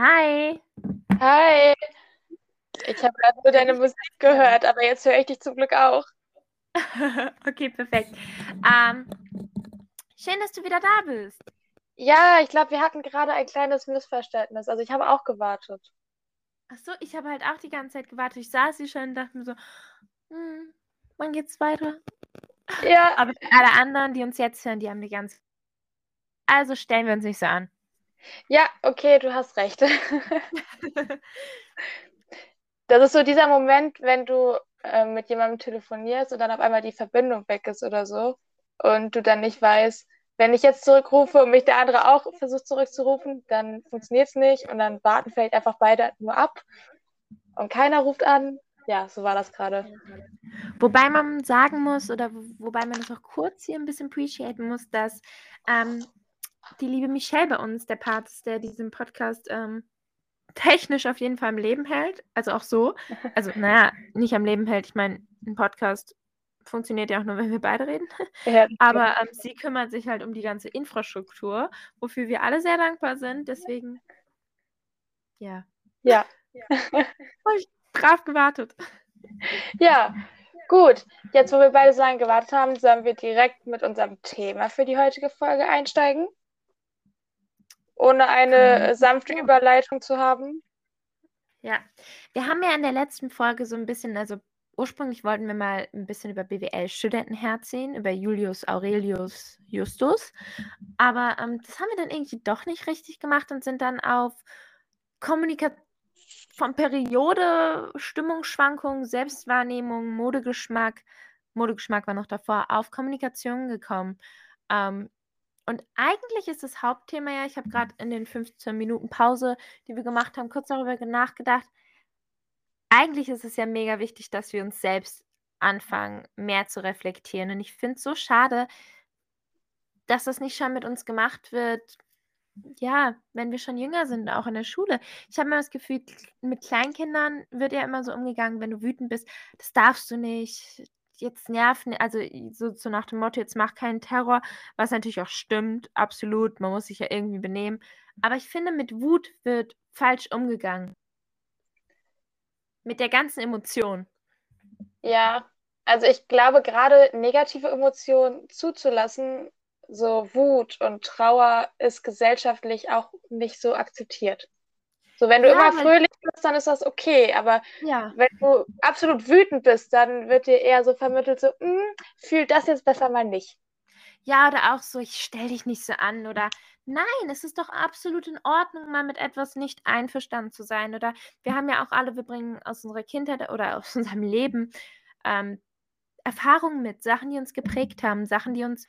Hi. Hi. Ich habe gerade nur deine Musik gehört, aber jetzt höre ich dich zum Glück auch. okay, perfekt. Ähm, schön, dass du wieder da bist. Ja, ich glaube, wir hatten gerade ein kleines Missverständnis. Also ich habe auch gewartet. Ach so, ich habe halt auch die ganze Zeit gewartet. Ich saß hier schon und dachte mir so, hm, wann geht's weiter? Ja. Aber alle anderen, die uns jetzt hören, die haben die ganze. Also stellen wir uns nicht so an. Ja, okay, du hast recht. das ist so dieser Moment, wenn du äh, mit jemandem telefonierst und dann auf einmal die Verbindung weg ist oder so und du dann nicht weißt, wenn ich jetzt zurückrufe und mich der andere auch versucht zurückzurufen, dann funktioniert es nicht und dann warten vielleicht einfach beide nur ab und keiner ruft an. Ja, so war das gerade. Wobei man sagen muss, oder wobei man das auch kurz hier ein bisschen appreciaten muss, dass ähm, die liebe Michelle bei uns der Part ist, der diesen Podcast ähm, technisch auf jeden Fall am Leben hält. Also auch so. Also, naja, nicht am Leben hält. Ich meine, ein Podcast funktioniert ja auch nur, wenn wir beide reden. Ja, Aber ähm, sie kümmert sich halt um die ganze Infrastruktur, wofür wir alle sehr dankbar sind. Deswegen, ja. Ja. ja. Habe ich brav gewartet. Ja, gut. Jetzt, wo wir beide so lange gewartet haben, sollen wir direkt mit unserem Thema für die heutige Folge einsteigen ohne eine sanfte Überleitung zu haben. Ja, wir haben ja in der letzten Folge so ein bisschen, also ursprünglich wollten wir mal ein bisschen über BWL-Studenten herziehen, über Julius Aurelius Justus. Aber ähm, das haben wir dann irgendwie doch nicht richtig gemacht und sind dann auf Kommunikation von Periode, Stimmungsschwankungen, Selbstwahrnehmung, Modegeschmack, Modegeschmack war noch davor, auf Kommunikation gekommen. Ähm, und eigentlich ist das Hauptthema ja, ich habe gerade in den 15 Minuten Pause, die wir gemacht haben, kurz darüber nachgedacht. Eigentlich ist es ja mega wichtig, dass wir uns selbst anfangen, mehr zu reflektieren. Und ich finde es so schade, dass das nicht schon mit uns gemacht wird, ja, wenn wir schon jünger sind, auch in der Schule. Ich habe immer das Gefühl, mit Kleinkindern wird ja immer so umgegangen, wenn du wütend bist, das darfst du nicht, jetzt nerven, also so, so nach dem Motto, jetzt mach keinen Terror, was natürlich auch stimmt, absolut, man muss sich ja irgendwie benehmen. Aber ich finde, mit Wut wird falsch umgegangen. Mit der ganzen Emotion. Ja, also ich glaube, gerade negative Emotionen zuzulassen, so Wut und Trauer, ist gesellschaftlich auch nicht so akzeptiert. So, wenn du ja, immer fröhlich bist, dann ist das okay. Aber ja. wenn du absolut wütend bist, dann wird dir eher so vermittelt, so, hm, fühl das jetzt besser mal nicht. Ja, oder auch so, ich stell dich nicht so an. Oder nein, es ist doch absolut in Ordnung, mal mit etwas nicht einverstanden zu sein. Oder wir haben ja auch alle, wir bringen aus unserer Kindheit oder aus unserem Leben ähm, Erfahrungen mit, Sachen, die uns geprägt haben, Sachen, die uns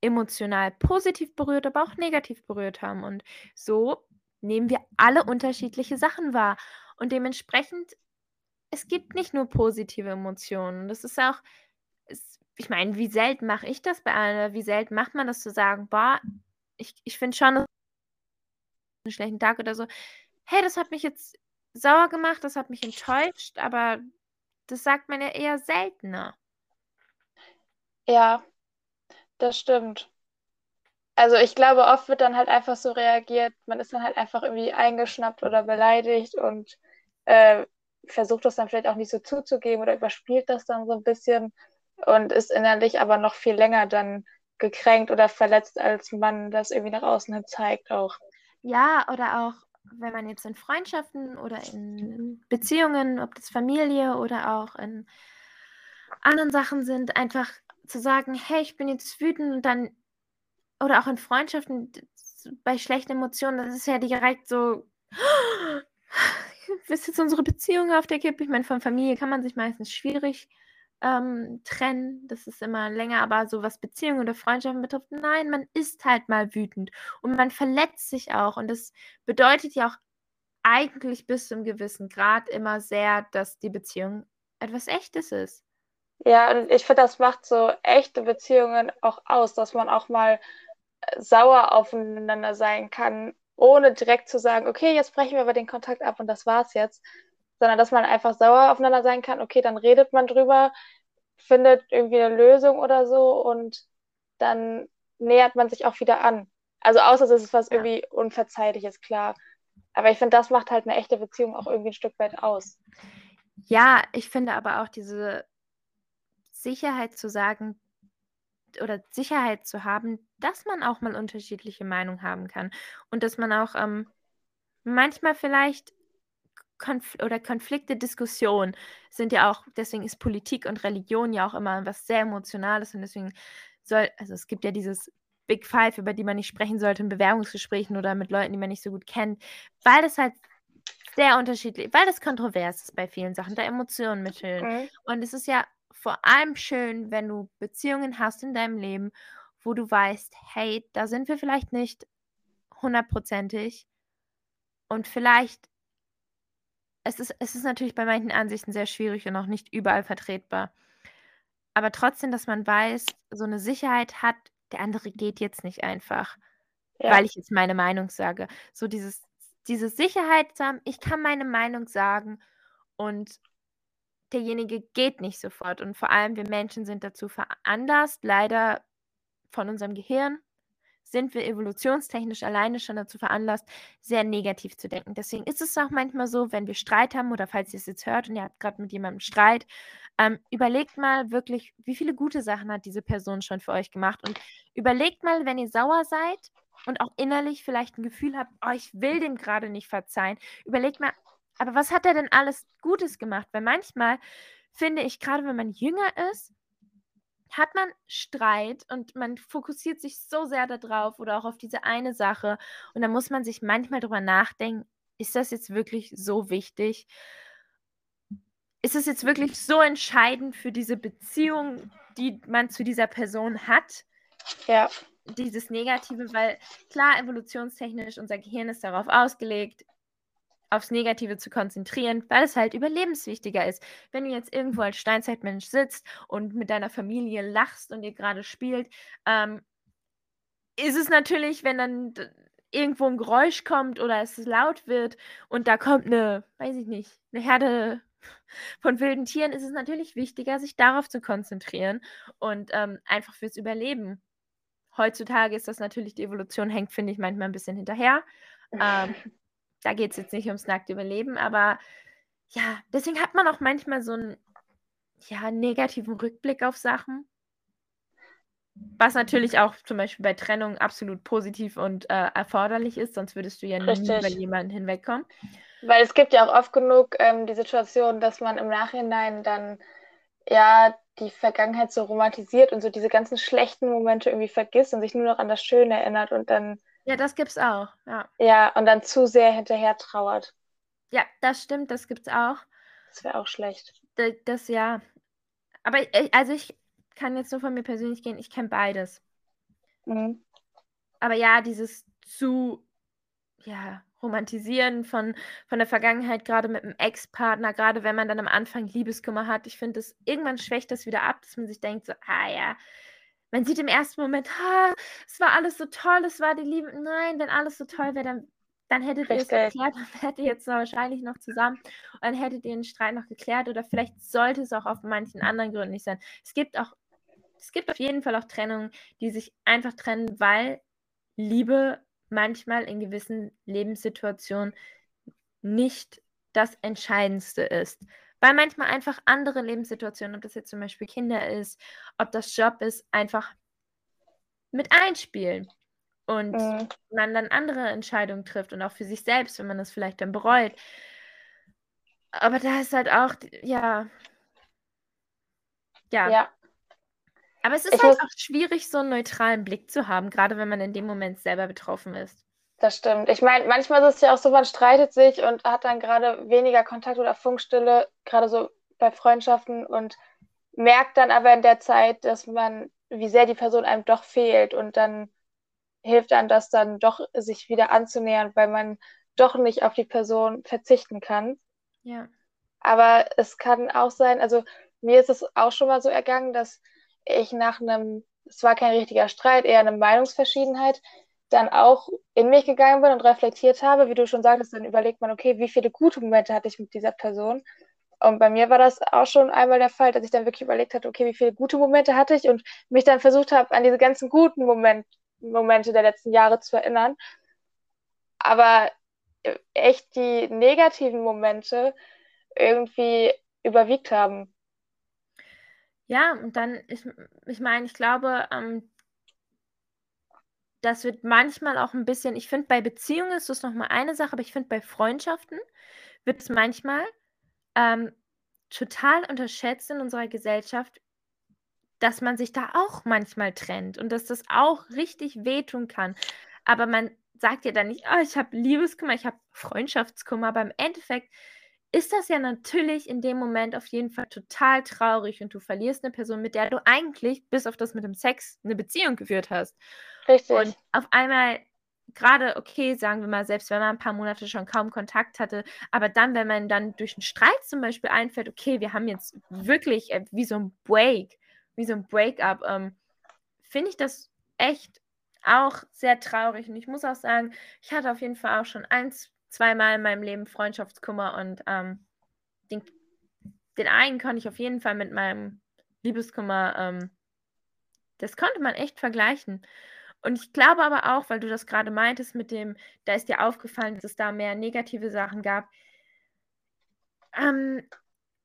emotional positiv berührt, aber auch negativ berührt haben. Und so nehmen wir alle unterschiedliche Sachen wahr. Und dementsprechend, es gibt nicht nur positive Emotionen. Das ist auch, es, ich meine, wie selten mache ich das bei einer? Wie selten macht man das zu sagen, boah, ich, ich finde schon einen schlechten Tag oder so. Hey, das hat mich jetzt sauer gemacht, das hat mich enttäuscht, aber das sagt man ja eher seltener. Ja, das stimmt. Also ich glaube, oft wird dann halt einfach so reagiert, man ist dann halt einfach irgendwie eingeschnappt oder beleidigt und äh, versucht das dann vielleicht auch nicht so zuzugeben oder überspielt das dann so ein bisschen und ist innerlich aber noch viel länger dann gekränkt oder verletzt, als man das irgendwie nach außen hin zeigt auch. Ja, oder auch, wenn man jetzt in Freundschaften oder in Beziehungen, ob das Familie oder auch in anderen Sachen sind, einfach zu sagen, hey, ich bin jetzt wütend und dann oder auch in Freundschaften bei schlechten Emotionen, das ist ja direkt so, ist jetzt unsere Beziehung auf der Kippe? Ich meine, von Familie kann man sich meistens schwierig ähm, trennen. Das ist immer länger, aber so was Beziehungen oder Freundschaften betrifft, nein, man ist halt mal wütend und man verletzt sich auch. Und das bedeutet ja auch eigentlich bis zum gewissen Grad immer sehr, dass die Beziehung etwas Echtes ist. Ja, und ich finde, das macht so echte Beziehungen auch aus, dass man auch mal sauer aufeinander sein kann, ohne direkt zu sagen, okay, jetzt brechen wir aber den Kontakt ab und das war's jetzt, sondern dass man einfach sauer aufeinander sein kann, okay, dann redet man drüber, findet irgendwie eine Lösung oder so und dann nähert man sich auch wieder an. Also außer es ist was irgendwie Unverzeihliches, klar. Aber ich finde, das macht halt eine echte Beziehung auch irgendwie ein Stück weit aus. Ja, ich finde aber auch diese Sicherheit zu sagen oder Sicherheit zu haben, dass man auch mal unterschiedliche Meinungen haben kann und dass man auch ähm, manchmal vielleicht Konf oder Konflikte, Diskussionen sind ja auch, deswegen ist Politik und Religion ja auch immer was sehr Emotionales und deswegen soll, also es gibt ja dieses Big Five, über die man nicht sprechen sollte in Bewerbungsgesprächen oder mit Leuten, die man nicht so gut kennt, weil das halt sehr unterschiedlich, weil das kontrovers ist bei vielen Sachen, da Emotionen mitteln. Mhm. Und es ist ja vor allem schön, wenn du Beziehungen hast in deinem Leben, wo du weißt, hey, da sind wir vielleicht nicht hundertprozentig und vielleicht es ist, es ist natürlich bei manchen Ansichten sehr schwierig und auch nicht überall vertretbar. Aber trotzdem, dass man weiß, so eine Sicherheit hat, der andere geht jetzt nicht einfach, ja. weil ich jetzt meine Meinung sage. So dieses, diese Sicherheit zu haben, ich kann meine Meinung sagen und derjenige geht nicht sofort. Und vor allem wir Menschen sind dazu veranlasst, leider von unserem Gehirn, sind wir evolutionstechnisch alleine schon dazu veranlasst, sehr negativ zu denken. Deswegen ist es auch manchmal so, wenn wir Streit haben oder falls ihr es jetzt hört und ihr habt gerade mit jemandem Streit, ähm, überlegt mal wirklich, wie viele gute Sachen hat diese Person schon für euch gemacht und überlegt mal, wenn ihr sauer seid und auch innerlich vielleicht ein Gefühl habt, oh, ich will dem gerade nicht verzeihen, überlegt mal, aber was hat er denn alles Gutes gemacht? Weil manchmal finde ich, gerade wenn man jünger ist, hat man Streit und man fokussiert sich so sehr darauf oder auch auf diese eine Sache. Und da muss man sich manchmal drüber nachdenken, ist das jetzt wirklich so wichtig? Ist es jetzt wirklich so entscheidend für diese Beziehung, die man zu dieser Person hat? Ja. Dieses Negative, weil klar, evolutionstechnisch, unser Gehirn ist darauf ausgelegt, aufs Negative zu konzentrieren, weil es halt überlebenswichtiger ist. Wenn du jetzt irgendwo als Steinzeitmensch sitzt und mit deiner Familie lachst und ihr gerade spielt, ähm, ist es natürlich, wenn dann irgendwo ein Geräusch kommt oder es laut wird und da kommt eine, weiß ich nicht, eine Herde von wilden Tieren, ist es natürlich wichtiger, sich darauf zu konzentrieren und ähm, einfach fürs Überleben. Heutzutage ist das natürlich, die Evolution hängt, finde ich, manchmal ein bisschen hinterher. Ähm, da geht es jetzt nicht ums nackte Überleben, aber ja, deswegen hat man auch manchmal so einen ja, negativen Rückblick auf Sachen. Was natürlich auch zum Beispiel bei Trennung absolut positiv und äh, erforderlich ist, sonst würdest du ja Richtig. nie über jemanden hinwegkommen. Weil es gibt ja auch oft genug ähm, die Situation, dass man im Nachhinein dann ja die Vergangenheit so romantisiert und so diese ganzen schlechten Momente irgendwie vergisst und sich nur noch an das Schöne erinnert und dann ja, das gibt's auch, ja. Ja, und dann zu sehr hinterher trauert. Ja, das stimmt, das gibt's auch. Das wäre auch schlecht. Das, das ja. Aber ich, also ich kann jetzt nur von mir persönlich gehen, ich kenne beides. Mhm. Aber ja, dieses zu ja, romantisieren von, von der Vergangenheit, gerade mit einem Ex-Partner, gerade wenn man dann am Anfang Liebeskummer hat, ich finde, das irgendwann schwächt das wieder ab, dass man sich denkt, so, ah ja, man sieht im ersten Moment, ha, es war alles so toll, es war die Liebe. Nein, wenn alles so toll wäre, dann, dann hättet ihr es geklärt, dann wärt ihr jetzt wahrscheinlich noch zusammen und dann hättet ihr den Streit noch geklärt oder vielleicht sollte es auch auf manchen anderen Gründen nicht sein. Es gibt auch, es gibt auf jeden Fall auch Trennungen, die sich einfach trennen, weil Liebe manchmal in gewissen Lebenssituationen nicht das Entscheidendste ist weil manchmal einfach andere Lebenssituationen, ob das jetzt zum Beispiel Kinder ist, ob das Job ist, einfach mit einspielen und mhm. man dann andere Entscheidungen trifft und auch für sich selbst, wenn man das vielleicht dann bereut. Aber da ist halt auch, ja. Ja. ja. Aber es ist ich halt auch schwierig, so einen neutralen Blick zu haben, gerade wenn man in dem Moment selber betroffen ist. Das stimmt. Ich meine, manchmal ist es ja auch so, man streitet sich und hat dann gerade weniger Kontakt oder Funkstille, gerade so bei Freundschaften und merkt dann aber in der Zeit, dass man, wie sehr die Person einem doch fehlt und dann hilft einem das dann doch, sich wieder anzunähern, weil man doch nicht auf die Person verzichten kann. Ja. Aber es kann auch sein, also mir ist es auch schon mal so ergangen, dass ich nach einem, es war kein richtiger Streit, eher eine Meinungsverschiedenheit, dann auch in mich gegangen bin und reflektiert habe, wie du schon sagtest, dann überlegt man, okay, wie viele gute Momente hatte ich mit dieser Person. Und bei mir war das auch schon einmal der Fall, dass ich dann wirklich überlegt hatte, okay, wie viele gute Momente hatte ich und mich dann versucht habe, an diese ganzen guten Moment, Momente der letzten Jahre zu erinnern. Aber echt die negativen Momente irgendwie überwiegt haben. Ja, und dann, ich, ich meine, ich glaube, ähm, das wird manchmal auch ein bisschen, ich finde, bei Beziehungen ist das nochmal eine Sache, aber ich finde, bei Freundschaften wird es manchmal ähm, total unterschätzt in unserer Gesellschaft, dass man sich da auch manchmal trennt und dass das auch richtig wehtun kann. Aber man sagt ja dann nicht, oh, ich habe Liebeskummer, ich habe Freundschaftskummer, aber im Endeffekt ist das ja natürlich in dem Moment auf jeden Fall total traurig und du verlierst eine Person, mit der du eigentlich, bis auf das mit dem Sex, eine Beziehung geführt hast. Richtig. Und auf einmal, gerade, okay, sagen wir mal, selbst wenn man ein paar Monate schon kaum Kontakt hatte, aber dann, wenn man dann durch einen Streit zum Beispiel einfällt, okay, wir haben jetzt wirklich äh, wie so ein Break, wie so ein Breakup, ähm, finde ich das echt auch sehr traurig. Und ich muss auch sagen, ich hatte auf jeden Fall auch schon eins, zweimal in meinem Leben Freundschaftskummer und ähm, den, den einen konnte ich auf jeden Fall mit meinem Liebeskummer, ähm, das konnte man echt vergleichen. Und ich glaube aber auch, weil du das gerade meintest mit dem, da ist dir aufgefallen, dass es da mehr negative Sachen gab. Ähm,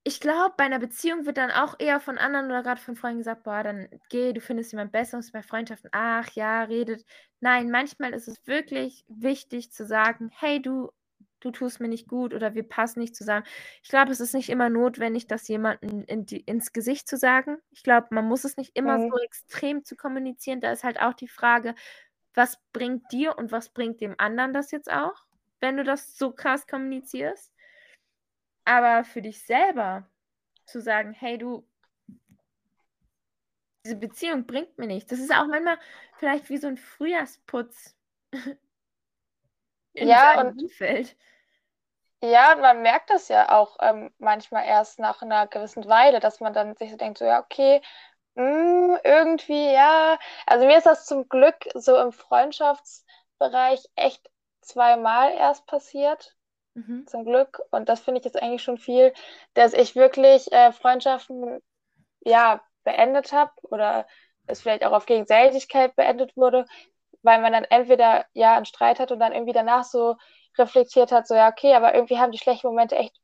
ich glaube, bei einer Beziehung wird dann auch eher von anderen oder gerade von Freunden gesagt, boah, dann geh, du findest jemand Besseres bei Freundschaften. Ach ja, redet. Nein, manchmal ist es wirklich wichtig zu sagen, hey, du, du tust mir nicht gut oder wir passen nicht zusammen. Ich glaube, es ist nicht immer notwendig, das jemandem in die, ins Gesicht zu sagen. Ich glaube, man muss es nicht immer mhm. so extrem zu kommunizieren. Da ist halt auch die Frage, was bringt dir und was bringt dem anderen das jetzt auch, wenn du das so krass kommunizierst. Aber für dich selber zu sagen, hey du, diese Beziehung bringt mir nichts. Das ist auch manchmal vielleicht wie so ein Frühjahrsputz in ja, und, Umfeld. Ja, und man merkt das ja auch ähm, manchmal erst nach einer gewissen Weile, dass man dann sich so denkt, so ja, okay, mh, hm, irgendwie, ja. Also mir ist das zum Glück so im Freundschaftsbereich echt zweimal erst passiert. Mhm. Zum Glück. Und das finde ich jetzt eigentlich schon viel, dass ich wirklich äh, Freundschaften ja beendet habe oder es vielleicht auch auf Gegenseitigkeit beendet wurde, weil man dann entweder ja einen Streit hat und dann irgendwie danach so reflektiert hat, so ja, okay, aber irgendwie haben die schlechten Momente echt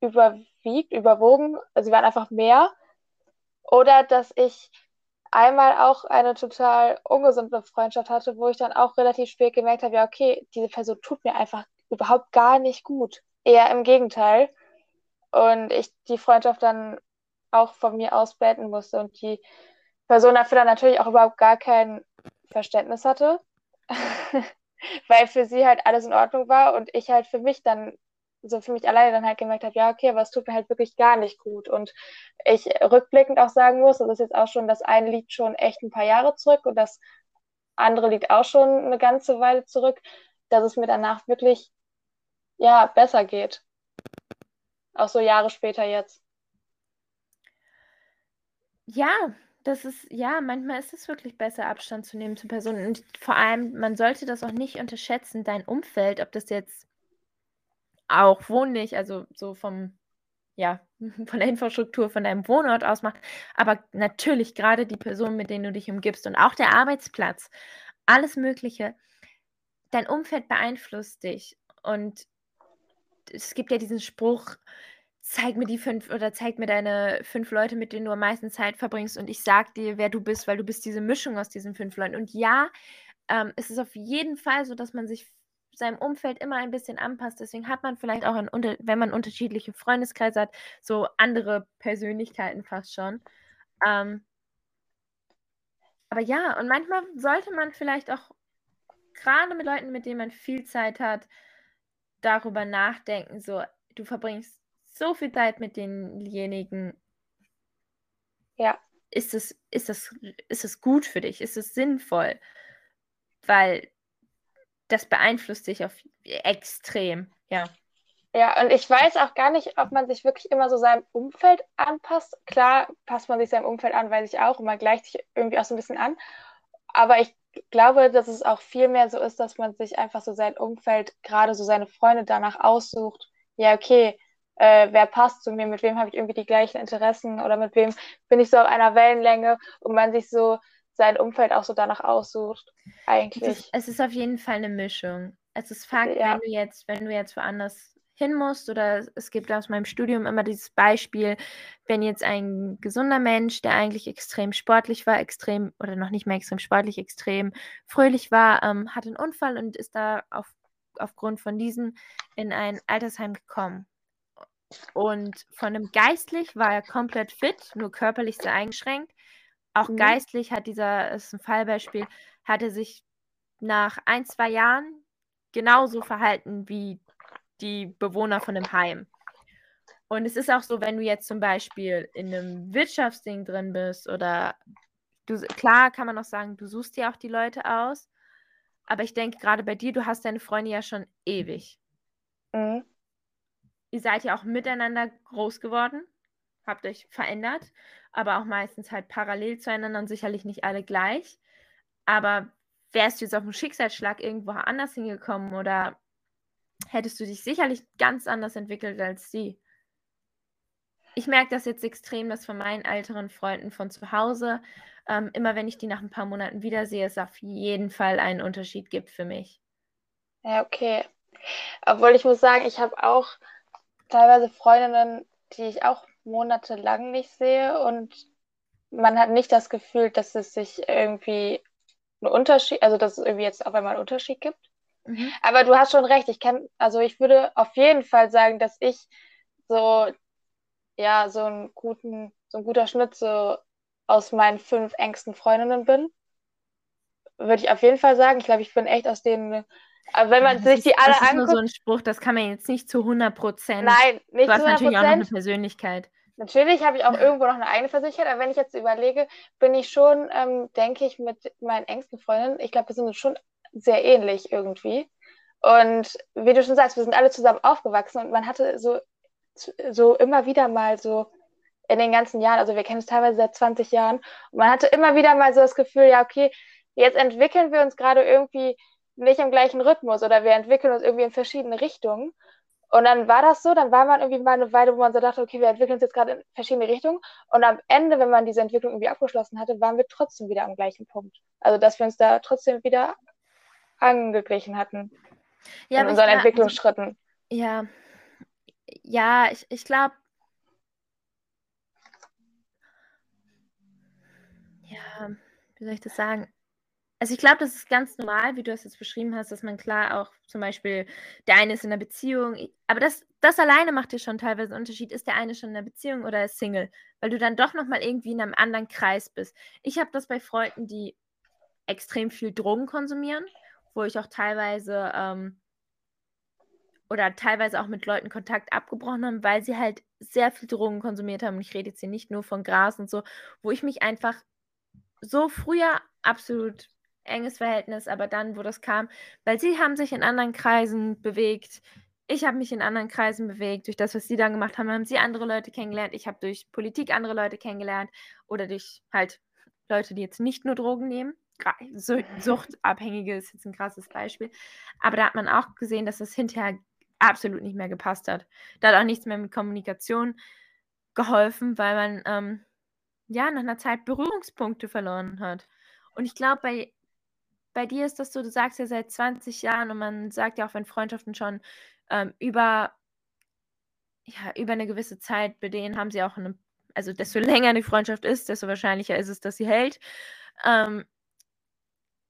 überwiegt, überwogen, also sie waren einfach mehr. Oder dass ich einmal auch eine total ungesunde Freundschaft hatte, wo ich dann auch relativ spät gemerkt habe, ja, okay, diese Person tut mir einfach überhaupt gar nicht gut. Eher im Gegenteil. Und ich die Freundschaft dann auch von mir aus beenden musste und die Person dafür dann natürlich auch überhaupt gar kein Verständnis hatte, weil für sie halt alles in Ordnung war und ich halt für mich dann, so für mich alleine dann halt gemerkt habe, ja, okay, aber es tut mir halt wirklich gar nicht gut. Und ich rückblickend auch sagen muss, das ist jetzt auch schon, das eine liegt schon echt ein paar Jahre zurück und das andere liegt auch schon eine ganze Weile zurück, dass es mir danach wirklich, ja, besser geht. Auch so Jahre später jetzt. Ja, das ist, ja, manchmal ist es wirklich besser, Abstand zu nehmen zu Personen. Und vor allem, man sollte das auch nicht unterschätzen, dein Umfeld, ob das jetzt auch wohnlich, also so vom, ja, von der Infrastruktur, von deinem Wohnort aus macht, aber natürlich gerade die Personen, mit denen du dich umgibst und auch der Arbeitsplatz, alles Mögliche. Dein Umfeld beeinflusst dich. Und es gibt ja diesen Spruch, zeig mir die fünf oder zeig mir deine fünf Leute, mit denen du am meisten Zeit verbringst und ich sag dir, wer du bist, weil du bist diese Mischung aus diesen fünf Leuten. Und ja, ähm, es ist auf jeden Fall so, dass man sich seinem Umfeld immer ein bisschen anpasst. Deswegen hat man vielleicht auch, ein, wenn man unterschiedliche Freundeskreise hat, so andere Persönlichkeiten fast schon. Ähm, aber ja, und manchmal sollte man vielleicht auch gerade mit Leuten, mit denen man viel Zeit hat, darüber nachdenken, so, du verbringst so viel Zeit mit denjenigen. Ja. Ist es, ist es, ist es gut für dich? Ist es sinnvoll? Weil das beeinflusst dich auf extrem, ja. Ja, und ich weiß auch gar nicht, ob man sich wirklich immer so seinem Umfeld anpasst. Klar passt man sich seinem Umfeld an, weiß ich auch, und man gleicht sich irgendwie auch so ein bisschen an. Aber ich glaube, dass es auch viel mehr so ist, dass man sich einfach so sein Umfeld, gerade so seine Freunde danach aussucht. Ja, okay, äh, wer passt zu mir, mit wem habe ich irgendwie die gleichen Interessen oder mit wem bin ich so auf einer Wellenlänge und man sich so sein Umfeld auch so danach aussucht, eigentlich. Es ist, es ist auf jeden Fall eine Mischung. Es ist Fakt, Ja. wenn du jetzt, wenn du jetzt woanders hin musst oder es gibt aus meinem Studium immer dieses Beispiel, wenn jetzt ein gesunder Mensch, der eigentlich extrem sportlich war, extrem oder noch nicht mehr extrem sportlich, extrem fröhlich war, ähm, hat einen Unfall und ist da auf, aufgrund von diesem in ein Altersheim gekommen. Und von einem geistlich war er komplett fit, nur körperlich sehr eingeschränkt. Auch Mhm. geistlich hat dieser, das ist ein Fallbeispiel, hat er sich nach ein, zwei Jahren genauso verhalten wie die Bewohner von dem Heim. Und es ist auch so, wenn du jetzt zum Beispiel in einem Wirtschaftsding drin bist oder du, klar kann man auch sagen, du suchst dir auch die Leute aus, aber ich denke gerade bei dir, du hast deine Freunde ja schon ewig. Mhm. Ihr seid ja auch miteinander groß geworden, habt euch verändert, aber auch meistens halt parallel zueinander und sicherlich nicht alle gleich. Aber wärst du jetzt auf einen Schicksalsschlag irgendwo anders hingekommen oder hättest du dich sicherlich ganz anders entwickelt als sie. Ich merke das jetzt extrem, dass von meinen älteren Freunden von zu Hause, ähm, immer wenn ich die nach ein paar Monaten wiedersehe, es auf jeden Fall einen Unterschied gibt für mich. Ja, okay. Obwohl ich muss sagen, ich habe auch teilweise Freundinnen, die ich auch monatelang nicht sehe und man hat nicht das Gefühl, dass es sich irgendwie einen Unterschied, also dass es irgendwie jetzt auf einmal einen Unterschied gibt. Mhm. Aber du hast schon recht, ich kann, also ich würde auf jeden Fall sagen, dass ich so, ja, so einen guten, so ein guter Schnitt so aus meinen fünf engsten Freundinnen bin. Würde ich auf jeden Fall sagen. Ich glaube, ich bin echt aus denen, aber wenn man Das sich ist, die alle das ist nur anguckt, so ein Spruch, das kann man jetzt nicht zu 100 Prozent. nein, nicht Du hast zu 100 natürlich auch noch eine. Persönlichkeit. Natürlich habe ich auch irgendwo noch eine eigene Persönlichkeit, aber wenn ich jetzt überlege, bin ich schon, ähm, denke ich, mit meinen engsten Freundinnen, ich glaube, wir sind schon sehr ähnlich irgendwie. Und wie du schon sagst, wir sind alle zusammen aufgewachsen und man hatte so, so immer wieder mal so in den ganzen Jahren, also wir kennen es teilweise seit 20 Jahren, und man hatte immer wieder mal so das Gefühl, ja, okay, jetzt entwickeln wir uns gerade irgendwie nicht im gleichen Rhythmus oder wir entwickeln uns irgendwie in verschiedene Richtungen. Und dann war das so, dann war man irgendwie mal eine Weile, wo man so dachte, okay, wir entwickeln uns jetzt gerade in verschiedene Richtungen. Und am Ende, wenn man diese Entwicklung irgendwie abgeschlossen hatte, waren wir trotzdem wieder am gleichen Punkt. Also, dass wir uns da trotzdem wieder angeglichen hatten Ja, in unseren glaub- Entwicklungsschritten. Ja, ja, ich, ich glaube, ja, wie soll ich das sagen? Also ich glaube, das ist ganz normal, wie du es jetzt beschrieben hast, dass man klar auch zum Beispiel, der eine ist in einer Beziehung, aber das, das alleine macht dir schon teilweise einen Unterschied. Ist der eine schon in einer Beziehung oder ist Single? Weil du dann doch nochmal irgendwie in einem anderen Kreis bist. Ich habe das bei Freunden, die extrem viel Drogen konsumieren, wo ich auch teilweise ähm, oder teilweise auch mit Leuten Kontakt abgebrochen haben, weil sie halt sehr viel Drogen konsumiert haben. Und ich rede jetzt hier nicht nur von Gras und so, wo ich mich einfach so früher absolut enges Verhältnis, aber dann, wo das kam, weil sie haben sich in anderen Kreisen bewegt. Ich habe mich in anderen Kreisen bewegt. Durch das, was sie dann gemacht haben, haben sie andere Leute kennengelernt. Ich habe durch Politik andere Leute kennengelernt oder durch halt Leute, die jetzt nicht nur Drogen nehmen. Suchtabhängige ist jetzt ein krasses Beispiel. Aber da hat man auch gesehen, dass das hinterher absolut nicht mehr gepasst hat. Da hat auch nichts mehr mit Kommunikation geholfen, weil man ähm, ja nach einer Zeit Berührungspunkte verloren hat. Und ich glaube, bei, bei dir ist das so, du sagst ja seit 20 Jahren und man sagt ja auch, wenn Freundschaften schon ähm, über, ja, über eine gewisse Zeit, bei denen haben sie auch eine, also desto länger die Freundschaft ist, desto wahrscheinlicher ist es, dass sie hält. Ähm,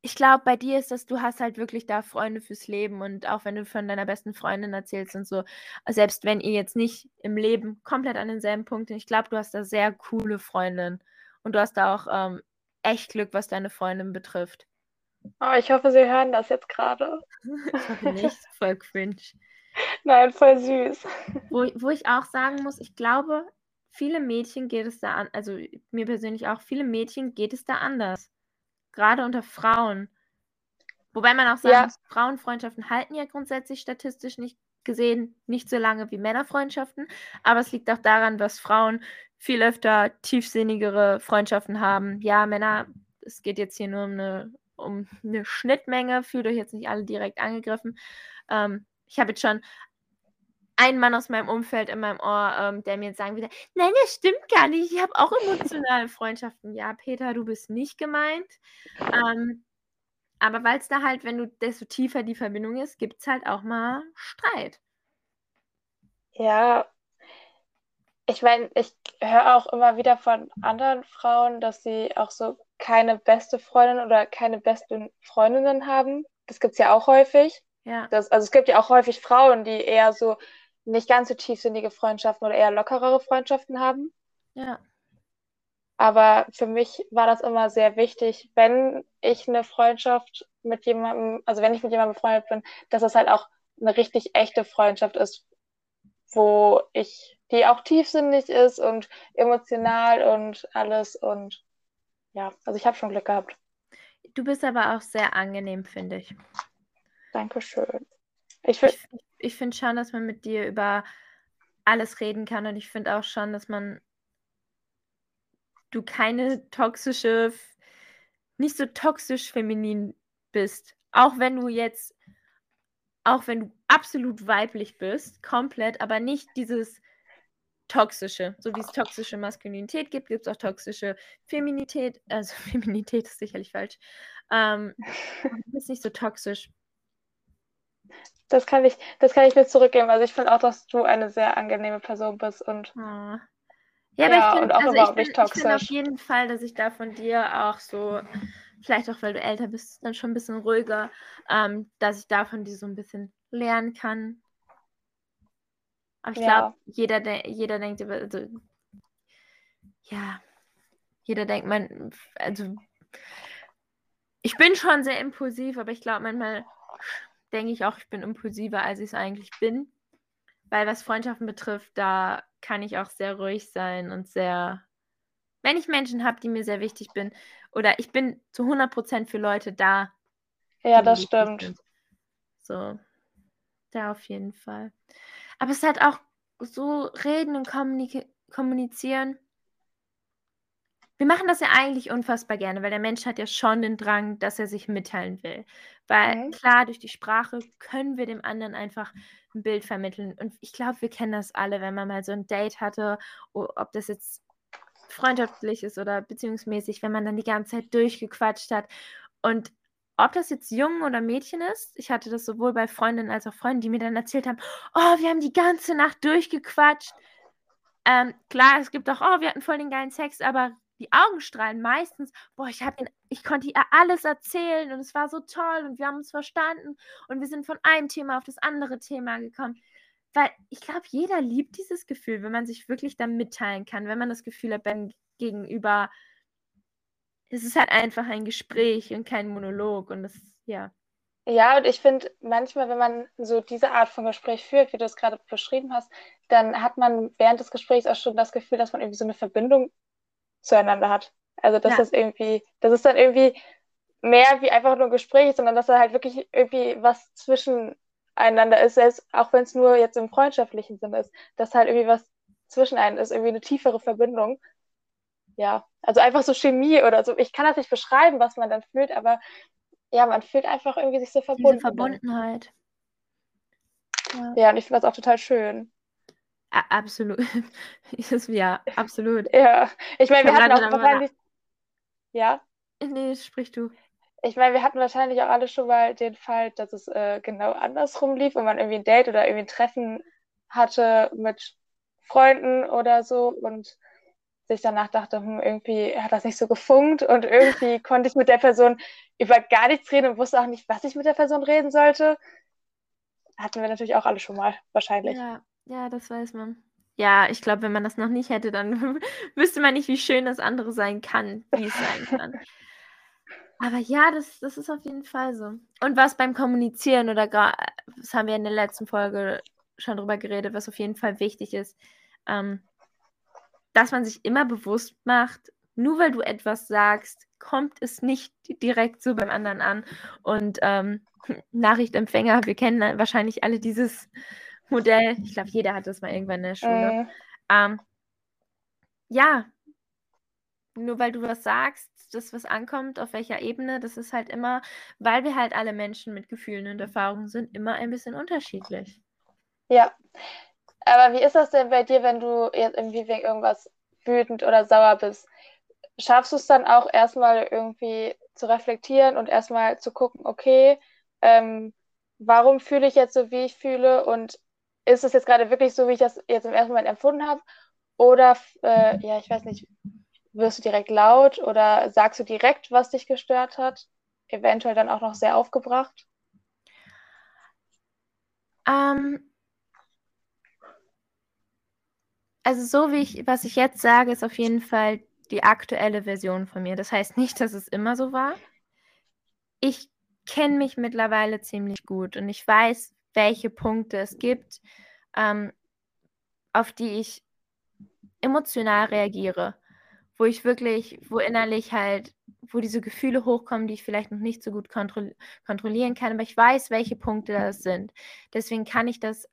ich glaube, bei dir ist das, du hast halt wirklich da Freunde fürs Leben und auch wenn du von deiner besten Freundin erzählst und so, selbst wenn ihr jetzt nicht im Leben komplett an denselben Punkt seid, ich glaube, du hast da sehr coole Freundinnen und du hast da auch ähm, echt Glück, was deine Freundin betrifft. Oh, ich hoffe, Sie hören das jetzt gerade. Ich hoffe nicht, voll cringe. Nein, voll süß. Wo, wo ich auch sagen muss, ich glaube, viele Mädchen geht es da an, also mir persönlich auch, viele Mädchen geht es da anders. Gerade unter Frauen. Wobei man auch sagen Ja. muss, Frauenfreundschaften halten ja grundsätzlich statistisch nicht gesehen nicht so lange wie Männerfreundschaften. Aber es liegt auch daran, dass Frauen viel öfter tiefsinnigere Freundschaften haben. Ja, Männer, es geht jetzt hier nur um eine, um eine Schnittmenge, fühlt euch jetzt nicht alle direkt angegriffen. Ähm, ich habe jetzt schon einen Mann aus meinem Umfeld in meinem Ohr, ähm, der mir jetzt sagen würde, nein, das stimmt gar nicht, ich habe auch emotionale Freundschaften. Ja, Peter, du bist nicht gemeint. Ähm, Aber weil es da halt, wenn du, desto tiefer die Verbindung ist, gibt es halt auch mal Streit. Ja, ich meine, ich höre auch immer wieder von anderen Frauen, dass sie auch so keine beste Freundin oder keine besten Freundinnen haben. Das gibt es ja auch häufig. Ja. Das, also es gibt ja auch häufig Frauen, die eher so nicht ganz so tiefsinnige Freundschaften oder eher lockerere Freundschaften haben. Ja. Aber für mich war das immer sehr wichtig, wenn ich eine Freundschaft mit jemandem, also wenn ich mit jemandem befreundet bin, dass es halt auch eine richtig echte Freundschaft ist, wo ich, die auch tiefsinnig ist und emotional und alles und ja, also ich habe schon Glück gehabt. Du bist aber auch sehr angenehm, finde ich. Dankeschön. Ich, ich, ich finde schon, dass man mit dir über alles reden kann und ich finde auch schon, dass man du keine toxische, nicht so toxisch feminin bist. Auch wenn du jetzt, auch wenn du absolut weiblich bist, komplett, aber nicht dieses toxische. So wie es toxische Maskulinität gibt, gibt es auch toxische Feminität. Also Feminität ist sicherlich falsch. Ähm, du bist nicht so toxisch. Das kann ich, das kann ich mir zurückgeben. Also ich finde auch, dass du eine sehr angenehme Person bist und oh. Ja, aber ja, ich finde also ich bin, find auf jeden Fall, dass ich da von dir auch so, vielleicht auch weil du älter bist, dann schon ein bisschen ruhiger, ähm, dass ich da von dir so ein bisschen lernen kann. Aber ich ja. glaube, jeder, de jeder denkt, also, ja, jeder denkt, man, also, ich bin schon sehr impulsiv, aber ich glaube, manchmal denke ich auch, ich bin impulsiver, als ich es eigentlich bin. Weil was Freundschaften betrifft, da kann ich auch sehr ruhig sein und sehr, wenn ich Menschen habe, die mir sehr wichtig sind, oder ich bin zu 100% für Leute da. Ja, das stimmt. Sind. So, da auf jeden Fall. Aber es ist halt auch so reden und kommunizieren. Wir machen das ja eigentlich unfassbar gerne, weil der Mensch hat ja schon den Drang, dass er sich mitteilen will. Weil mhm. klar, durch die Sprache können wir dem anderen einfach ein Bild vermitteln. Und ich glaube, wir kennen das alle, wenn man mal so ein Date hatte, ob das jetzt freundschaftlich ist oder beziehungsmäßig, wenn man dann die ganze Zeit durchgequatscht hat. Und ob das jetzt Jungen oder Mädchen ist, ich hatte das sowohl bei Freundinnen als auch Freunden, die mir dann erzählt haben, oh, wir haben die ganze Nacht durchgequatscht. Ähm, klar, es gibt auch, oh, wir hatten voll den geilen Sex, aber die Augen strahlen meistens, boah, ich, ihn, ich konnte ihr alles erzählen und es war so toll und wir haben uns verstanden und wir sind von einem Thema auf das andere Thema gekommen. Weil ich glaube, jeder liebt dieses Gefühl, wenn man sich wirklich dann mitteilen kann, wenn man das Gefühl hat, beim Gegenüber, es ist halt einfach ein Gespräch und kein Monolog und das, ja. Ja, und ich finde, manchmal, wenn man so diese Art von Gespräch führt, wie du es gerade beschrieben hast, dann hat man während des Gesprächs auch schon das Gefühl, dass man irgendwie so eine Verbindung zueinander hat. Also dass ja. das irgendwie, das ist dann irgendwie mehr wie einfach nur ein Gespräch, sondern dass da halt wirklich irgendwie was zwischeneinander ist, selbst auch wenn es nur jetzt im freundschaftlichen Sinne ist, dass halt irgendwie was zwischen einen ist, irgendwie eine tiefere Verbindung. Ja, also einfach so Chemie oder so. Ich kann das nicht beschreiben, was man dann fühlt, aber ja, man fühlt einfach irgendwie sich so verbunden. Diese Verbundenheit. Ja, ja und ich finde das auch total schön. Absolut. ja, absolut. Ja, ich meine, wir hatten auch wahrscheinlich. Ja? Nee, sprich du. Ich meine, wir hatten wahrscheinlich auch alle schon mal den Fall, dass es äh, genau andersrum lief und man irgendwie ein Date oder irgendwie ein Treffen hatte mit Freunden oder so und sich danach dachte, hm, irgendwie hat das nicht so gefunkt und irgendwie konnte ich mit der Person über gar nichts reden und wusste auch nicht, was ich mit der Person reden sollte. Hatten wir natürlich auch alle schon mal, wahrscheinlich. Ja, ja, das weiß man. Ja, ich glaube, wenn man das noch nicht hätte, dann wüsste man nicht, wie schön das andere sein kann, wie es sein kann. Aber ja, das, das ist auf jeden Fall so. Und was beim Kommunizieren oder gar, das haben wir in der letzten Folge schon drüber geredet, was auf jeden Fall wichtig ist, ähm, dass man sich immer bewusst macht, nur weil du etwas sagst, kommt es nicht direkt so beim anderen an. Und ähm, Nachrichtempfänger, wir kennen wahrscheinlich alle dieses Modell. Ich glaube, jeder hat das mal irgendwann in der Schule. Äh. Ähm, ja, nur weil du was sagst, das was ankommt, auf welcher Ebene, das ist halt immer, weil wir halt alle Menschen mit Gefühlen und Erfahrungen sind, immer ein bisschen unterschiedlich. Ja. Aber wie ist das denn bei dir, wenn du jetzt irgendwie wegen irgendwas wütend oder sauer bist? Schaffst du es dann auch erstmal irgendwie zu reflektieren und erstmal zu gucken, okay, ähm, warum fühle ich jetzt so, wie ich fühle und ist es jetzt gerade wirklich so, wie ich das jetzt im ersten Moment empfunden habe? Oder, äh, ja, ich weiß nicht, wirst du direkt laut oder sagst du direkt, was dich gestört hat? Eventuell dann auch noch sehr aufgebracht? Ähm, also so wie ich, was ich jetzt sage, ist auf jeden Fall die aktuelle Version von mir. Das heißt nicht, dass es immer so war. Ich kenne mich mittlerweile ziemlich gut und ich weiß, welche Punkte es gibt, ähm, auf die ich emotional reagiere, wo ich wirklich, wo innerlich halt, wo diese Gefühle hochkommen, die ich vielleicht noch nicht so gut kontroll kontrollieren kann, aber ich weiß, welche Punkte das sind. Deswegen kann ich das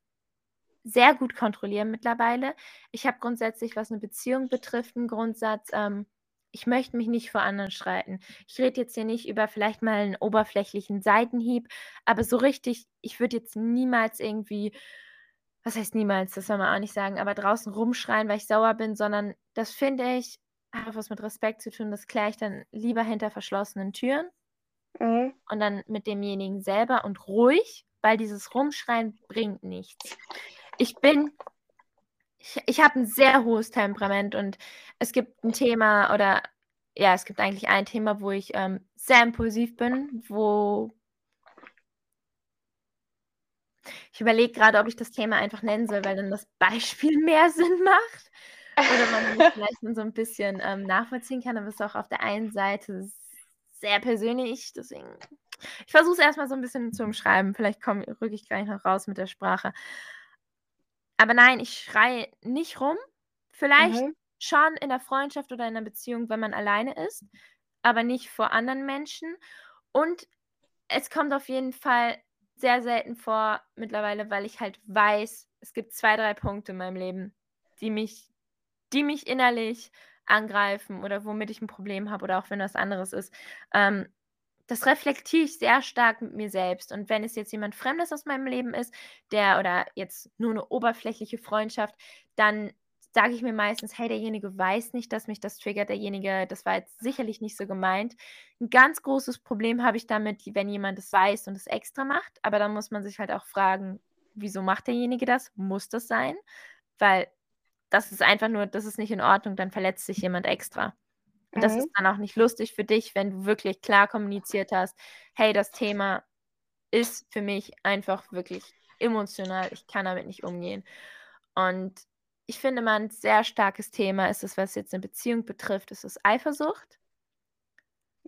sehr gut kontrollieren mittlerweile. Ich habe grundsätzlich, was eine Beziehung betrifft, einen Grundsatz, ähm, ich möchte mich nicht vor anderen streiten. Ich rede jetzt hier nicht über vielleicht mal einen oberflächlichen Seitenhieb, aber so richtig, ich würde jetzt niemals irgendwie, was heißt niemals, das soll man auch nicht sagen, aber draußen rumschreien, weil ich sauer bin, sondern das finde ich, hat was mit Respekt zu tun, das kläre ich dann lieber hinter verschlossenen Türen Mhm. und dann mit demjenigen selber und ruhig, weil dieses Rumschreien bringt nichts. Ich bin ich, ich habe ein sehr hohes Temperament und es gibt ein Thema oder ja, es gibt eigentlich ein Thema, wo ich ähm, sehr impulsiv bin, wo ich überlege gerade, ob ich das Thema einfach nennen soll, weil dann das Beispiel mehr Sinn macht. Oder man vielleicht so ein bisschen ähm, nachvollziehen kann, aber es ist auch auf der einen Seite sehr persönlich. Deswegen, ich versuche es erstmal so ein bisschen zu umschreiben. Vielleicht rücke ich gleich noch raus mit der Sprache. Aber nein, ich schreie nicht rum. Vielleicht Mhm. schon in der Freundschaft oder in der Beziehung, wenn man alleine ist, aber nicht vor anderen Menschen. Und es kommt auf jeden Fall sehr selten vor mittlerweile, weil ich halt weiß, es gibt zwei, drei Punkte in meinem Leben, die mich, die mich innerlich angreifen oder womit ich ein Problem habe oder auch wenn was anderes ist. Ähm, das reflektiere ich sehr stark mit mir selbst. Und wenn es jetzt jemand Fremdes aus meinem Leben ist, der oder jetzt nur eine oberflächliche Freundschaft, dann sage ich mir meistens, hey, derjenige weiß nicht, dass mich das triggert, derjenige, das war jetzt sicherlich nicht so gemeint. Ein ganz großes Problem habe ich damit, wenn jemand es weiß und es extra macht, aber dann muss man sich halt auch fragen, wieso macht derjenige das? Muss das sein? Weil das ist einfach nur, das ist nicht in Ordnung, dann verletzt sich jemand extra. Und das Mhm. ist dann auch nicht lustig für dich, wenn du wirklich klar kommuniziert hast, hey, das Thema ist für mich einfach wirklich emotional, ich kann damit nicht umgehen. Und ich finde mal ein sehr starkes Thema ist es, was jetzt eine Beziehung betrifft, ist es Eifersucht.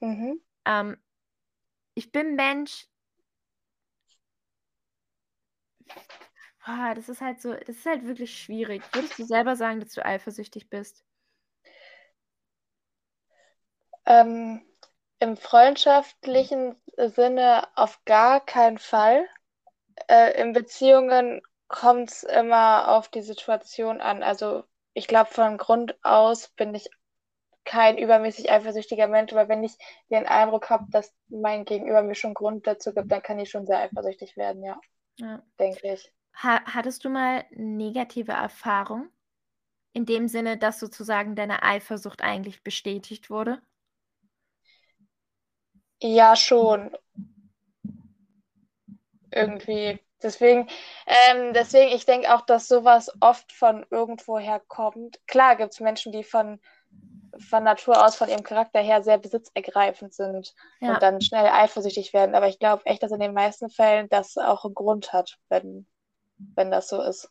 Mhm. Ähm, ich bin Mensch. Boah, das ist halt so, das ist halt wirklich schwierig. Würdest du selber sagen, dass du eifersüchtig bist? Ähm, Im freundschaftlichen Sinne auf gar keinen Fall. Äh, in Beziehungen kommt es immer auf die Situation an. Also ich glaube, von Grund aus bin ich kein übermäßig eifersüchtiger Mensch, aber wenn ich den Eindruck habe, dass mein Gegenüber mir schon Grund dazu gibt, dann kann ich schon sehr eifersüchtig werden, ja, Ja. denke ich. Ha hattest du mal negative Erfahrung? In dem Sinne, dass sozusagen deine Eifersucht eigentlich bestätigt wurde? Ja, schon. Irgendwie. Deswegen, ähm, deswegen, ich denke auch, dass sowas oft von irgendwoher kommt. Klar gibt es Menschen, die von, von Natur aus, von ihrem Charakter her sehr besitzergreifend sind Ja. und dann schnell eifersüchtig werden. Aber ich glaube echt, dass in den meisten Fällen das auch einen Grund hat, wenn, wenn das so ist.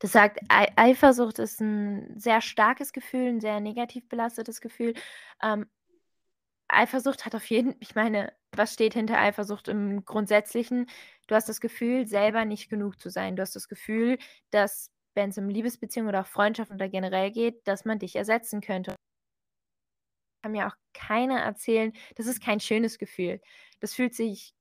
Das sagt, Ei Eifersucht ist ein sehr starkes Gefühl, ein sehr negativ belastetes Gefühl. Ähm, Eifersucht hat auf jeden ich meine, was steht hinter Eifersucht im Grundsätzlichen? Du hast das Gefühl, selber nicht genug zu sein. Du hast das Gefühl, dass, wenn es um Liebesbeziehungen oder auch Freundschaften oder generell geht, dass man dich ersetzen könnte. Kann mir auch keiner erzählen das ist kein schönes Gefühl. Das fühlt sich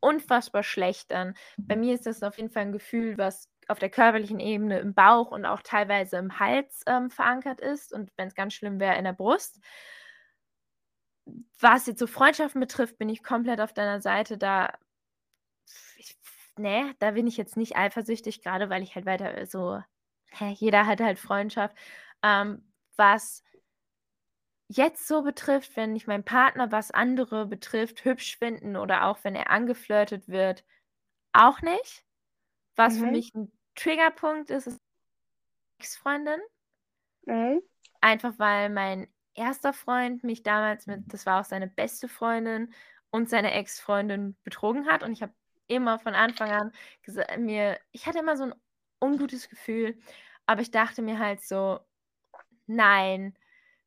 unfassbar schlecht an. Bei mir ist das auf jeden Fall ein Gefühl, was auf der körperlichen Ebene im Bauch und auch teilweise im Hals, ähm, verankert ist und wenn es ganz schlimm wäre, in der Brust. Was jetzt so Freundschaften betrifft, bin ich komplett auf deiner Seite. Da ich ne, da bin ich jetzt nicht eifersüchtig, gerade weil ich halt weiter so hä, jeder hat halt Freundschaft. Ähm, was jetzt so betrifft, wenn ich meinen Partner, was andere betrifft, hübsch finden oder auch wenn er angeflirtet wird, auch nicht. Was für Mhm. mich ein Triggerpunkt ist, ist Ex-Freundin. Mhm. Einfach weil mein erster Freund mich damals mit das war auch seine beste Freundin und seine Ex-Freundin betrogen hat und ich habe immer von Anfang an mir ich hatte immer so 'n ungutes Gefühl, aber ich dachte mir halt so: „Nein.“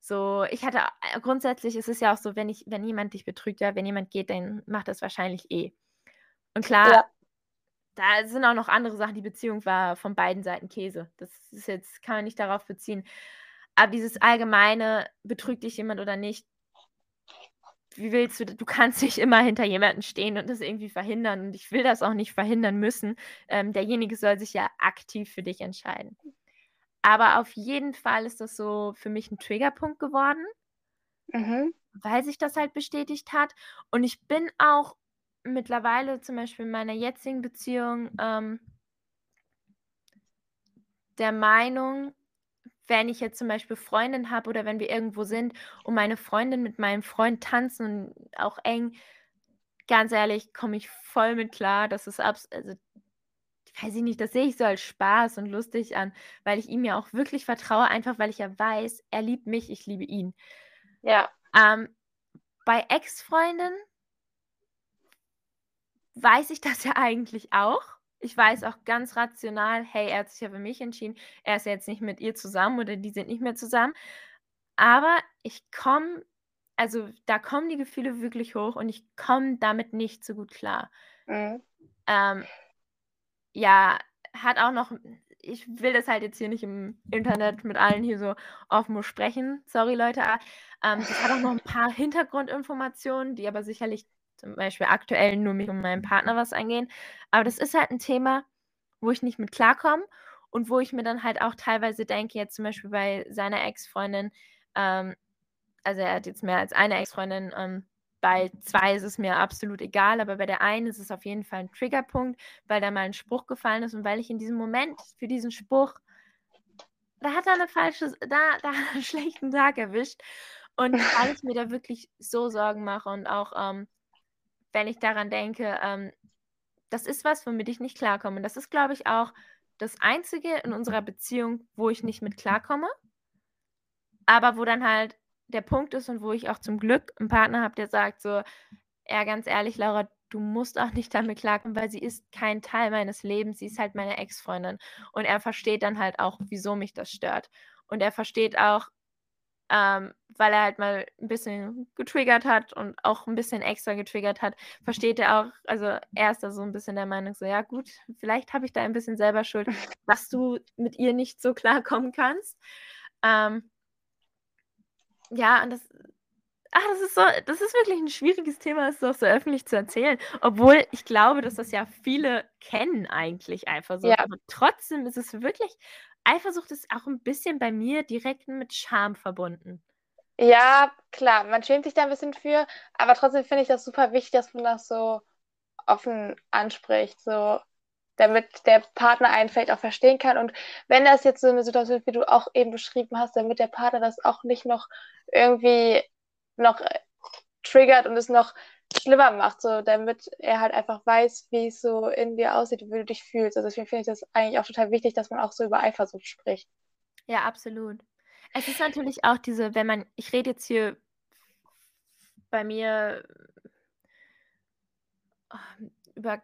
So, ich hatte äh, grundsätzlich ist es ja auch so, wenn ich wenn jemand dich betrügt, ja, wenn jemand geht, dann macht das wahrscheinlich eh. Und klar Ja. da sind auch noch andere Sachen. Die Beziehung war von beiden Seiten Käse. Das ist jetzt kann man nicht darauf beziehen. Aber dieses allgemeine, betrügt dich jemand oder nicht wie willst du du kannst nicht immer hinter jemanden stehen und das irgendwie verhindern und ich will das auch nicht verhindern müssen. Ähm, derjenige soll sich ja aktiv für dich entscheiden. Aber auf jeden Fall ist das so für mich 'n Triggerpunkt geworden Mhm. weil sich das halt bestätigt hat. Und ich bin auch mittlerweile zum Beispiel in meiner jetzigen Beziehung, ähm der Meinung, wenn ich jetzt zum Beispiel Freundin habe oder wenn wir irgendwo sind und meine Freundin mit meinem Freund tanzen, auch eng, ganz ehrlich, komme ich voll mit klar. Das ist abs also, weiß ich nicht, das sehe ich so als Spaß und lustig an, weil ich ihm ja auch wirklich vertraue, einfach weil ich ja weiß, er liebt mich, ich liebe ihn. Ja. Ähm, bei Ex-Freundinnen weiß ich das ja eigentlich auch. Ich weiß auch ganz rational: „Hey, er hat sich ja für mich entschieden. Er ist ja jetzt nicht mit ihr zusammen oder die sind nicht mehr zusammen.“ Aber ich komme also, da kommen die Gefühle wirklich hoch und ich komme damit nicht so gut klar. Mhm. Ähm ja, hat auch noch ich will das halt jetzt hier nicht im Internet mit allen hier so offen besprechen. Sorry, Leute, ähm, das hat auch noch 'n paar Hintergrundinformationen, die aber sicherlich zum Beispiel aktuell nur mich und meinen Partner was angehen. Aber das ist halt 'n Thema, wo ich nicht mit klarkomme und wo ich mir dann halt auch teilweise denke, jetzt zum Beispiel bei seiner Ex-Freundin, ähm also, er hat jetzt mehr als eine Ex-Freundin, ähm, bei 2 ist es mir absolut egal, aber bei der einen ist es auf jeden Fall 'n Triggerpunkt, weil da mal 'n Spruch gefallen ist und weil ich in diesem Moment für diesen Spruch da hat er 'ne falsche da da hat er 'n schlechten Tag erwischt. Und weil ich mir da wirklich so Sorgen mache und auch, ähm, wenn ich daran denke, ähm, das ist was, womit ich nicht klarkomme. Und das ist, glaube ich, auch das Einzige in unserer Beziehung, wo ich nicht mit klarkomme. Aber wo dann halt der Punkt ist und wo ich auch zum Glück 'n Partner habe, der sagt so: „Ja, ganz ehrlich, Laura, du musst auch nicht damit klarkommen, weil sie ist kein Teil meines Lebens. Sie ist halt meine Ex-Freundin.“ Und er versteht dann halt auch, wieso mich das stört. Und er versteht auch, ähm, weil er halt mal 'n bisschen getriggert hat und auch 'n bisschen extra getriggert hat, versteht er auch also, er ist da so 'n bisschen der Meinung so: „Ja gut, vielleicht habe ich da ein bisschen selber Schuld, dass du mit ihr nicht so klarkommen kannst.“ Ähm ja, und das ach, das ist so das ist wirklich 'n schwieriges Thema, das so auch so öffentlich zu erzählen, obwohl ich glaube, dass das ja viele kennen eigentlich, Eifersucht. Ja. Aber trotzdem ist es wirklich Eifersucht ist auch 'n bisschen bei mir direkt mit Scham verbunden. Ja, klar, man schämt sich da 'n bisschen für, aber trotzdem finde ich das super wichtig, dass man das so offen anspricht, so damit der Partner einen vielleicht auch verstehen kann. Und wenn das jetzt so 'ne Situation ist, wie du auch eben beschrieben hast, damit der Partner das auch nicht noch irgendwie noch, äh, triggert und es noch schlimmer macht, so damit er halt einfach weiß, wie's so in dir aussieht wie du dich fühlst. Also, deswegen finde ich das eigentlich auch total wichtig, dass man auch so über Eifersucht spricht. Ja, absolut. Es ist natürlich auch diese wenn man ich rede jetzt hier bei mir über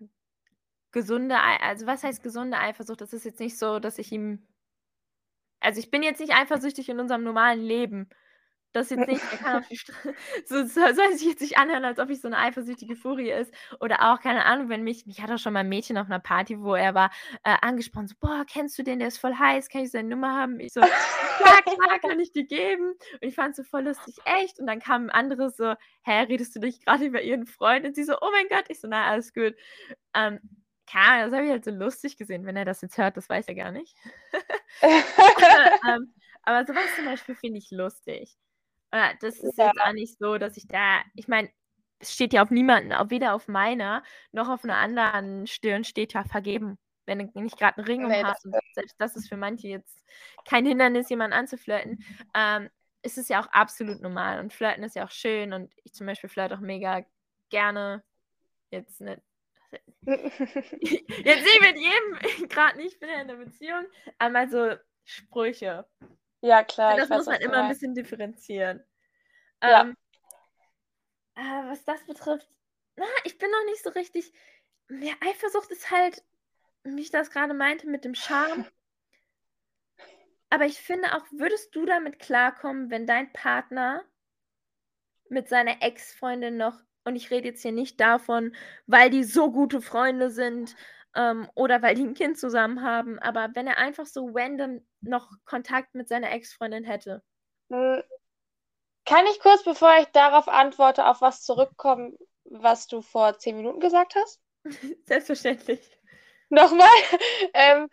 gesunde also, was heißt gesunde Eifersucht? Das ist jetzt nicht so, dass ich ihm also, ich bin jetzt nicht eifersüchtig in unserem normalen Leben. Das jetzt nicht. Er kann auf die Stra so soll soll sich jetzt nicht anhören, als ob ich so 'ne eifersüchtige Furie ist. Oder auch, keine Ahnung, wenn mich mich hat auch schon mal 'n Mädchen auf 'ner Party, wo er war, äh, angesprochen, so: „Boah, kennst du den? Der ist voll heiß. Kann ich seine Nummer haben?“ Ich so: „Ja, klar, kann ich dir geben.“ Und ich fand's so voll lustig: „Echt?“ Und dann kam 'n anderes so: „Hä, redest du nicht grade über ihren Freund?“ Und sie so: „Oh mein Gott.“ Ich so: „Na, alles gut.“ Ähm, keine das habe ich halt so lustig gesehen. Wenn er das jetzt hört, das weiß er gar nicht. Ähm, aber so was zum Beispiel finde ich lustig. Äh, das ist Ja. jetzt auch nicht so, dass ich da ich meine, es steht ja auf niemanden auf weder auf meiner noch auf 'ner anderen Stirn steht ja vergeben. Wenn du nicht grad 'n Ring um Ne, hast selbst das ist für manche jetzt kein Hindernis, jemanden anzuflirten. Ähm, ist es ja auch absolut normal und Flirten ist ja auch schön und ich zum Beispiel flirte auch mega gerne. Jetzt nicht. Jetzt nicht mit jedem, gerade nicht, ich bin ja in einer Beziehung, einmal so Sprüche. Ja, klar. das muss man immer ein bisschen differenzieren. Ja. Ähm, äh, was das betrifft, na, ich bin noch nicht so richtig. Ja, Eifersucht ist halt, wie ich das gerade meinte, mit dem Charme. Aber ich finde auch, würdest du damit klarkommen, wenn dein Partner mit seiner Ex-Freundin noch, und ich rede jetzt hier nicht davon, weil die so gute Freunde sind ähm, oder weil die ein Kind zusammen haben, aber wenn er einfach so random noch Kontakt mit seiner Ex-Freundin hätte? Hm. Kann ich kurz, bevor ich darauf antworte, auf was zurückkommen, was du vor zehn Minuten gesagt hast? Selbstverständlich. Nochmal? ähm,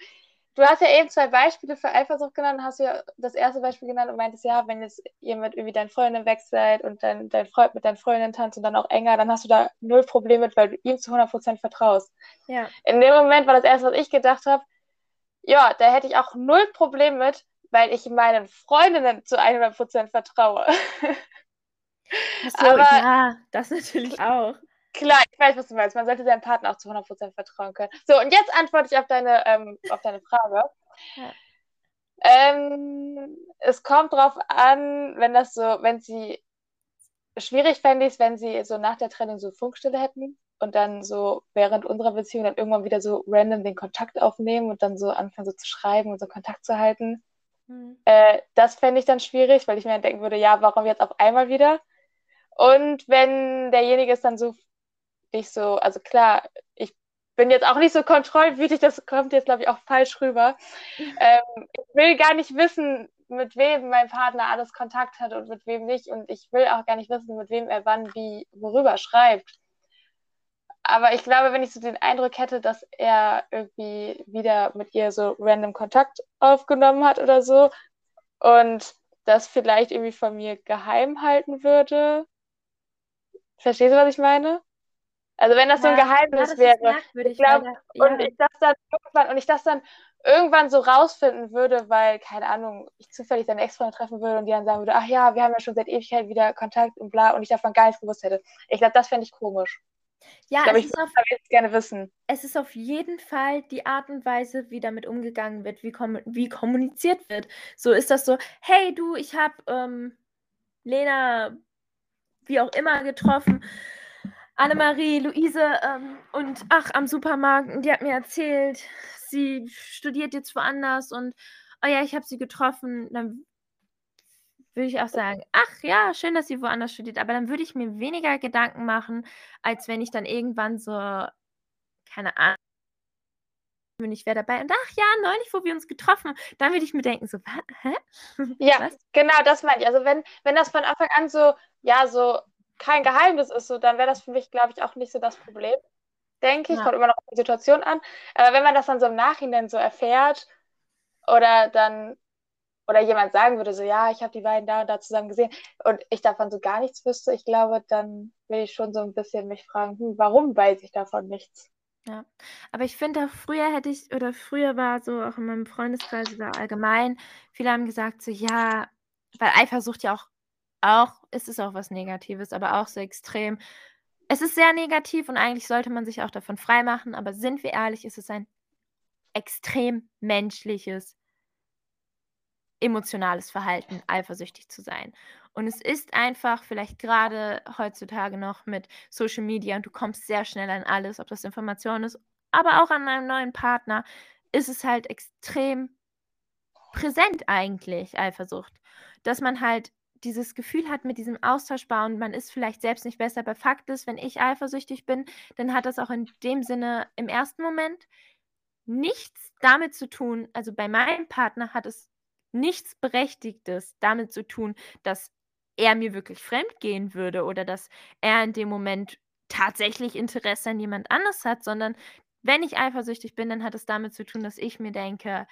Du hast ja eben zwei Beispiele für Eifersucht genannt, hast du ja das erste Beispiel genannt und meintest, ja, wenn jetzt mit irgendwie deinen Freundin weg seid und dein, dein Freund mit deinen Freundinnen tanzt und dann auch enger, dann hast du da null Probleme mit, weil du ihm zu 100% vertraust. Ja. In dem Moment war das erste, was ich gedacht habe, ja, da hätte ich auch null Problem mit, weil ich meinen Freundinnen zu 100% vertraue. So, Aber, ja, das natürlich auch. Klar, ich weiß, was du meinst. Man sollte seinem Partner auch zu 100% vertrauen können. So, und jetzt antworte ich auf deine, ähm, auf deine Frage. Ja. Ähm, es kommt drauf an, wenn das so, wenn sie schwierig fände ich es, wenn sie so nach der Trennung so Funkstille hätten und dann so während unserer Beziehung dann irgendwann wieder so random den Kontakt aufnehmen und dann so anfangen so zu schreiben und so Kontakt zu halten. Mhm. Äh, das fände ich dann schwierig, weil ich mir dann denken würde, ja, warum jetzt auf einmal wieder? Und wenn derjenige es dann so nicht so, also klar, ich bin jetzt auch nicht so kontrollwütig, das kommt jetzt, glaube ich, auch falsch rüber. Ähm, ich will gar nicht wissen, mit wem mein Partner alles Kontakt hat und mit wem nicht. Und ich will auch gar nicht wissen, mit wem er wann wie worüber schreibt. Aber ich glaube, wenn ich so den Eindruck hätte, dass er irgendwie wieder mit ihr so random Kontakt aufgenommen hat oder so und das vielleicht irgendwie von mir geheim halten würde. Verstehst du, was ich meine? Also wenn das ja, so ein Geheimnis ja, wäre. Ich glaub, ja. und ich das dann irgendwann und ich das dann irgendwann so rausfinden würde, weil, keine Ahnung, ich zufällig seine Ex-Freundin treffen würde und die dann sagen würde, ach ja, wir haben ja schon seit Ewigkeit wieder Kontakt und bla und ich davon gar nichts gewusst hätte. Ich glaube, das fände ich komisch. Ja, ich, glaub, ich würde jetzt gerne wissen. Es ist auf jeden Fall die Art und Weise, wie damit umgegangen wird, wie, kom wie kommuniziert wird. So ist das so, hey du, ich habe ähm, Lena wie auch immer getroffen Annemarie, Luise ähm, und ach, am Supermarkt, die hat mir erzählt, sie studiert jetzt woanders und oh ja, ich habe sie getroffen. Dann würde ich auch sagen, ach ja, schön, dass sie woanders studiert, aber dann würde ich mir weniger Gedanken machen, als wenn ich dann irgendwann so, keine Ahnung, ich wäre dabei und ach ja, neulich, wo wir uns getroffen, dann würde ich mir denken, so, hä? Ja, Was? genau, das meine ich. Also wenn, wenn das von Anfang an so, ja, so kein Geheimnis ist, so, dann wäre das für mich, glaube ich, auch nicht so das Problem. Denke ich, ja. kommt immer noch auf die Situation an. Aber wenn man das dann so im Nachhinein so erfährt oder dann oder jemand sagen würde, so ja, ich habe die beiden da und da zusammen gesehen und ich davon so gar nichts wüsste, ich glaube, dann will ich schon so ein bisschen mich fragen, hm, warum weiß ich davon nichts? Ja, aber ich finde auch früher hätte ich, oder früher war so auch in meinem Freundeskreis oder allgemein, viele haben gesagt so, ja, weil Eifersucht ja auch auch ist es auch was Negatives, aber auch so extrem. Es ist sehr negativ und eigentlich sollte man sich auch davon freimachen, aber sind wir ehrlich, ist es ein extrem menschliches, emotionales Verhalten, eifersüchtig zu sein. Und es ist einfach vielleicht gerade heutzutage noch mit Social Media und du kommst sehr schnell an alles, ob das Information ist, aber auch an einem neuen Partner, ist es halt extrem präsent eigentlich, Eifersucht. Dass man halt dieses Gefühl hat mit diesem Austauschbar und man ist vielleicht selbst nicht besser. Aber Fakt ist, wenn ich eifersüchtig bin, dann hat das auch in dem Sinne im ersten Moment nichts damit zu tun, also bei meinem Partner hat es nichts Berechtigtes damit zu tun, dass er mir wirklich fremd gehen würde oder dass er in dem Moment tatsächlich Interesse an jemand anders hat, sondern wenn ich eifersüchtig bin, dann hat es damit zu tun, dass ich mir denke,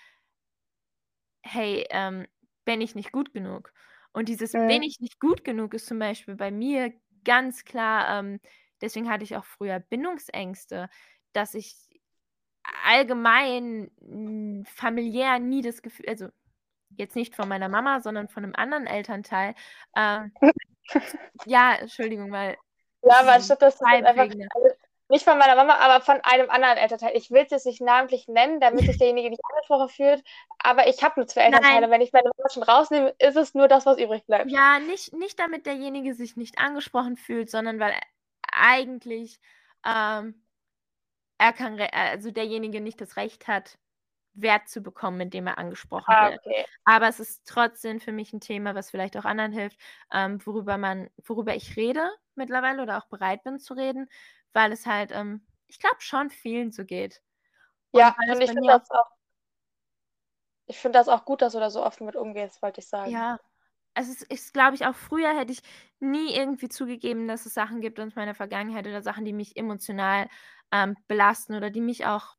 hey, ähm, bin ich nicht gut genug? Und dieses mhm. bin ich nicht gut genug ist zum Beispiel bei mir ganz klar, ähm, deswegen hatte ich auch früher Bindungsängste, dass ich allgemein hm, familiär nie das Gefühl, also jetzt nicht von meiner Mama, sondern von einem anderen Elternteil. Ähm, ja, Entschuldigung, weil. Ja, aber anstatt dass du einfach nicht von meiner Mama, aber von einem anderen Elternteil. Ich will es jetzt nicht namentlich nennen, damit sich derjenige nicht angesprochen fühlt, aber ich habe nur zwei Elternteile. Nein. Wenn ich meine Mama schon rausnehme, ist es nur das, was übrig bleibt. Ja, nicht, nicht damit derjenige sich nicht angesprochen fühlt, sondern weil eigentlich ähm, er kann, also derjenige nicht das Recht hat, Wert zu bekommen, indem er angesprochen ah, wird. Okay. Aber es ist trotzdem für mich ein Thema, was vielleicht auch anderen hilft, ähm, worüber man, worüber ich rede mittlerweile oder auch bereit bin zu reden, weil es halt, ähm, ich glaube, schon vielen so geht. Und ja, und ich finde das auch. Ich finde das auch gut, dass du da so offen mit umgehst, wollte ich sagen. Ja, also es ist, glaube ich, auch früher hätte ich nie irgendwie zugegeben, dass es Sachen gibt aus meiner Vergangenheit oder Sachen, die mich emotional ähm, belasten oder die mich auch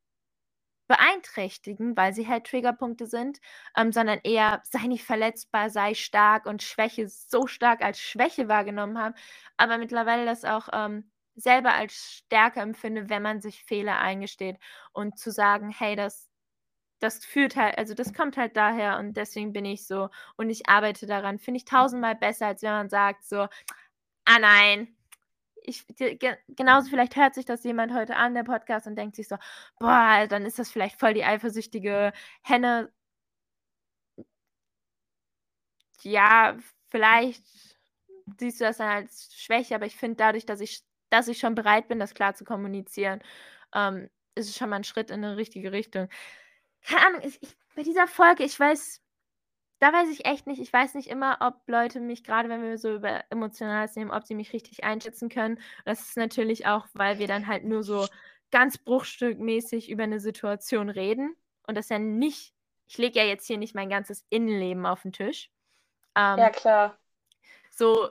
beeinträchtigen, weil sie halt Triggerpunkte sind, ähm, sondern eher sei nicht verletzbar, sei stark und Schwäche so stark als Schwäche wahrgenommen haben. Aber mittlerweile das auch ähm, selber als Stärke empfinde, wenn man sich Fehler eingesteht und zu sagen, hey, das, das führt halt, also das kommt halt daher und deswegen bin ich so und ich arbeite daran, finde ich tausendmal besser, als wenn man sagt so, ah nein, ich, genauso vielleicht hört sich das jemand heute an, der Podcast, und denkt sich so, boah, dann ist das vielleicht voll die eifersüchtige Henne. Ja, vielleicht siehst du das dann als Schwäche, aber ich finde dadurch, dass ich, dass ich schon bereit bin, das klar zu kommunizieren, ähm, ist es schon mal ein Schritt in eine richtige Richtung. Keine Ahnung, ich, ich, bei dieser Folge, ich weiß da weiß ich echt nicht. Ich weiß nicht immer, ob Leute mich, gerade wenn wir so über Emotionales nehmen, ob sie mich richtig einschätzen können. Und das ist natürlich auch, weil wir dann halt nur so ganz bruchstückmäßig über eine Situation reden. Und das ja nicht, ich lege ja jetzt hier nicht mein ganzes Innenleben auf den Tisch. Ähm, ja, klar. So,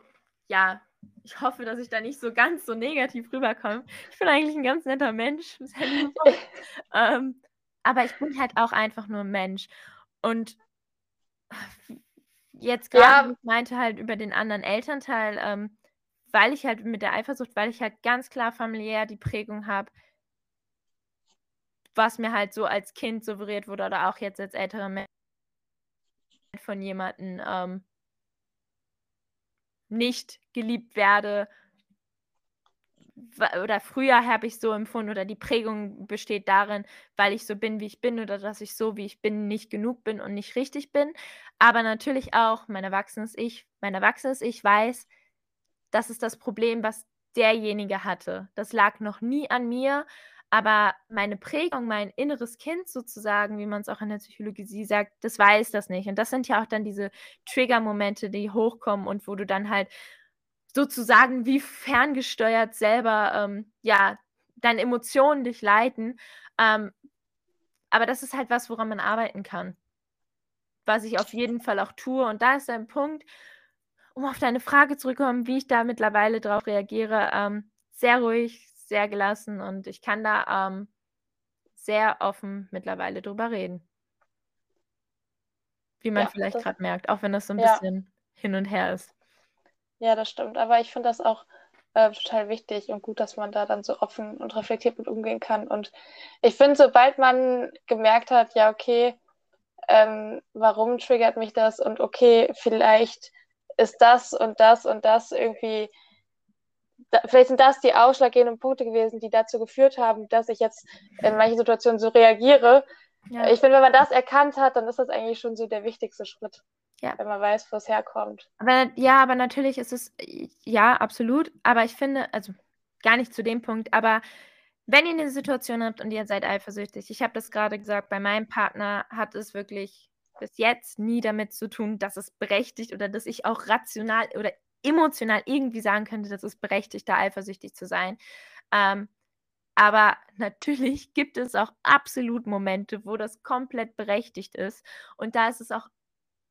ja, ich hoffe, dass ich da nicht so ganz so negativ rüberkomme. Ich bin eigentlich ein ganz netter Mensch. ähm, aber ich bin halt auch einfach nur ein Mensch. Und jetzt gerade, ja. ich meinte halt über den anderen Elternteil, ähm, weil ich halt mit der Eifersucht, weil ich halt ganz klar familiär die Prägung habe, was mir halt so als Kind suggeriert wurde oder auch jetzt als älterer Mensch von jemandem ähm, nicht geliebt werde oder früher habe ich so empfunden oder die Prägung besteht darin, weil ich so bin, wie ich bin oder dass ich so, wie ich bin, nicht genug bin und nicht richtig bin. Aber natürlich auch mein erwachsenes Ich, mein erwachsenes Ich weiß, das ist das Problem, was derjenige hatte. Das lag noch nie an mir, aber meine Prägung, mein inneres Kind sozusagen, wie man es auch in der Psychologie sagt, das weiß das nicht. Und das sind ja auch dann diese Trigger-Momente, die hochkommen und wo du dann halt sozusagen wie ferngesteuert selber, ähm, ja, deine Emotionen dich leiten. Ähm, aber das ist halt was, woran man arbeiten kann. Was ich auf jeden Fall auch tue. Und da ist ein Punkt, um auf deine Frage zurückzukommen, wie ich da mittlerweile drauf reagiere. Ähm, sehr ruhig, sehr gelassen und ich kann da ähm, sehr offen mittlerweile drüber reden. Wie man ja, vielleicht gerade merkt, auch wenn das so ein ja. bisschen hin und her ist. Ja, das stimmt. Aber ich finde das auch äh, total wichtig und gut, dass man da dann so offen und reflektiert mit umgehen kann. Und ich finde, sobald man gemerkt hat, ja, okay, ähm, warum triggert mich das und okay, vielleicht ist das und das und das irgendwie, da, vielleicht sind das die ausschlaggebenden Punkte gewesen, die dazu geführt haben, dass ich jetzt in manchen Situationen so reagiere. Ja. Ich finde, wenn man das erkannt hat, dann ist das eigentlich schon so der wichtigste Schritt. Ja. Wenn man weiß, wo es herkommt. Aber, ja, aber natürlich ist es, ja, absolut. Aber ich finde, also gar nicht zu dem Punkt, aber wenn ihr eine Situation habt und ihr seid eifersüchtig, ich habe das gerade gesagt, bei meinem Partner hat es wirklich bis jetzt nie damit zu tun, dass es berechtigt oder dass ich auch rational oder emotional irgendwie sagen könnte, dass es berechtigt, da eifersüchtig zu sein. Ähm, aber natürlich gibt es auch absolut Momente, wo das komplett berechtigt ist. Und da ist es auch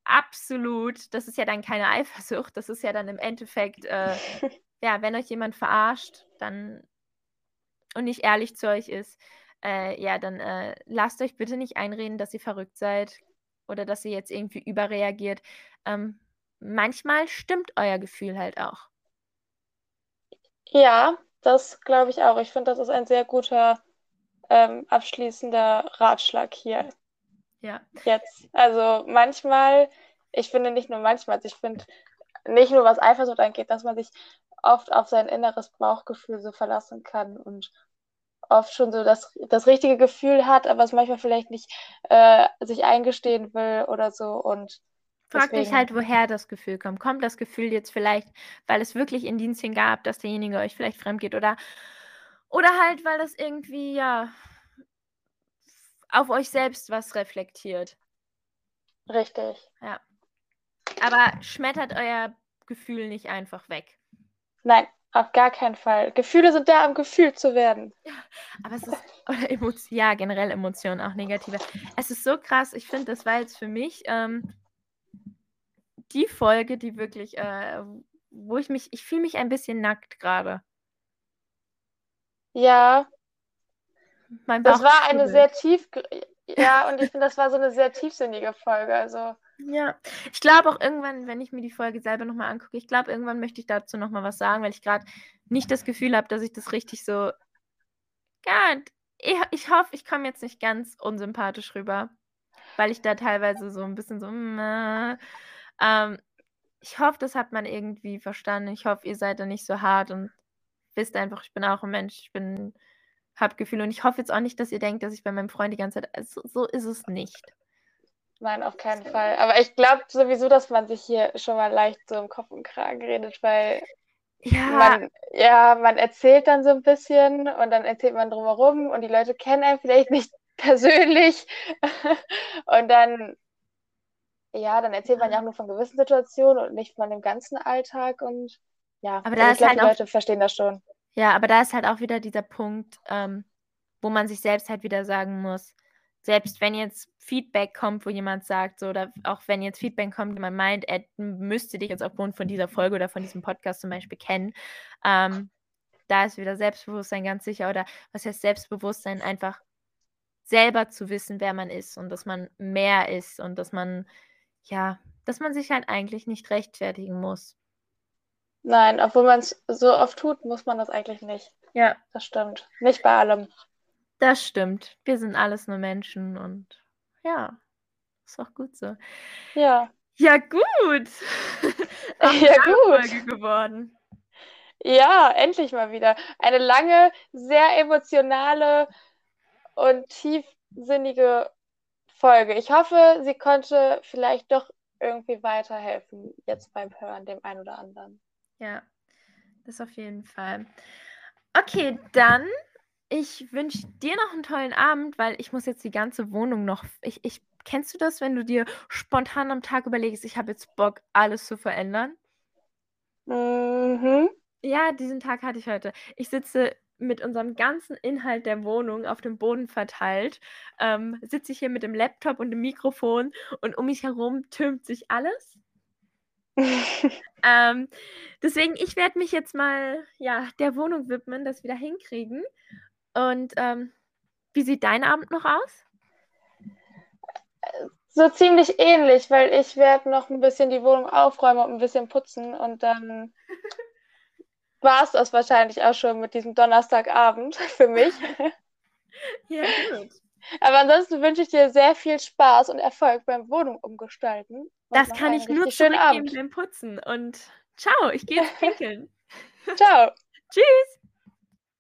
absolut, das ist ja dann keine Eifersucht, das ist ja dann im Endeffekt, äh, ja, wenn euch jemand verarscht, dann und nicht ehrlich zu euch ist, äh, ja, dann äh, lasst euch bitte nicht einreden, dass ihr verrückt seid oder dass ihr jetzt irgendwie überreagiert. Ähm, manchmal stimmt euer Gefühl halt auch. Ja, das glaube ich auch. Ich finde, das ist ein sehr guter ähm, abschließender Ratschlag hier. Ja. Jetzt. Also manchmal, ich finde nicht nur manchmal, also ich finde nicht nur was Eifersucht angeht, dass man sich oft auf sein inneres Bauchgefühl so verlassen kann und oft schon so das, das richtige Gefühl hat, aber es manchmal vielleicht nicht äh, sich eingestehen will oder so. Und Frag dich halt, woher das Gefühl kommt. Kommt das Gefühl jetzt vielleicht, weil es wirklich Indizien gab, dass derjenige euch vielleicht fremd geht oder, oder halt, weil das irgendwie, ja, auf euch selbst was reflektiert. Richtig. Ja. Aber schmettert euer Gefühl nicht einfach weg. Nein, auf gar keinen Fall. Gefühle sind da, um gefühlt zu werden. Ja, aber es ist, oder Emotionen, ja, generell Emotionen, auch negative. Es ist so krass, ich finde, das war jetzt für mich ähm, die Folge, die wirklich, äh, wo ich mich, ich fühle mich ein bisschen nackt gerade. Ja. das war eine sehr tief, ja, und ich finde, das war so eine sehr tiefsinnige Folge. Also. Ja, ich glaube auch irgendwann, wenn ich mir die Folge selber nochmal angucke, ich glaube, irgendwann möchte ich dazu nochmal was sagen, weil ich gerade nicht das Gefühl habe, dass ich das richtig so. Ja, ich, ich hoffe, ich komme jetzt nicht ganz unsympathisch rüber, weil ich da teilweise so ein bisschen so. Äh, ähm, ich hoffe, das hat man irgendwie verstanden. Ich hoffe, ihr seid da nicht so hart und wisst einfach, ich bin auch ein Mensch, ich bin, hab Gefühle und ich hoffe jetzt auch nicht, dass ihr denkt, dass ich bei meinem Freund die ganze Zeit, also, so ist es nicht. Nein, auf keinen Fall. Aber ich glaube sowieso, dass man sich hier schon mal leicht so im Kopf und Kragen redet, weil ja. Man, ja, man erzählt dann so ein bisschen und dann erzählt man drumherum und die Leute kennen einen vielleicht nicht persönlich und dann ja, dann erzählt man ja auch nur von gewissen Situationen und nicht von dem ganzen Alltag und ja, aber da ich glaube, halt die Leute verstehen das schon. Ja, aber da ist halt auch wieder dieser Punkt, ähm, wo man sich selbst halt wieder sagen muss, selbst wenn jetzt Feedback kommt, wo jemand sagt, so, oder auch wenn jetzt Feedback kommt, man meint, er müsste dich jetzt aufgrund von dieser Folge oder von diesem Podcast zum Beispiel kennen, ähm, da ist wieder Selbstbewusstsein ganz sicher, oder was heißt Selbstbewusstsein, einfach selber zu wissen, wer man ist und dass man mehr ist und dass man ja, dass man sich halt eigentlich nicht rechtfertigen muss. Nein, obwohl man es so oft tut, muss man das eigentlich nicht. Ja. Das stimmt. Nicht bei allem. Das stimmt. Wir sind alles nur Menschen und ja, ist auch gut so. Ja. Ja, gut. ja, gut. Geworden. Ja, endlich mal wieder. Eine lange, sehr emotionale und tiefsinnige Folge. Ich hoffe, sie konnte vielleicht doch irgendwie weiterhelfen, jetzt beim Hören dem einen oder anderen. Ja, das auf jeden Fall. Okay, dann ich wünsche dir noch einen tollen Abend, weil ich muss jetzt die ganze Wohnung noch. Ich, ich, kennst du das, wenn du dir spontan am Tag überlegst, ich habe jetzt Bock, alles zu verändern? Mhm. Ja, diesen Tag hatte ich heute. Ich sitze mit unserem ganzen Inhalt der Wohnung auf dem Boden verteilt, ähm, sitze ich hier mit dem Laptop und dem Mikrofon und um mich herum türmt sich alles. ähm, deswegen, ich werde mich jetzt mal ja, der Wohnung widmen, das wieder hinkriegen. Und ähm, wie sieht dein Abend noch aus? So ziemlich ähnlich, weil ich werde noch ein bisschen die Wohnung aufräumen und ein bisschen putzen und dann war es das wahrscheinlich auch schon mit diesem Donnerstagabend für mich. ja, gut. Aber ansonsten wünsche ich dir sehr viel Spaß und Erfolg beim Wohnung umgestalten. Das kann ich nur zurückgeben beim Putzen. Und ciao, ich gehe jetzt pinkeln. ciao. Tschüss.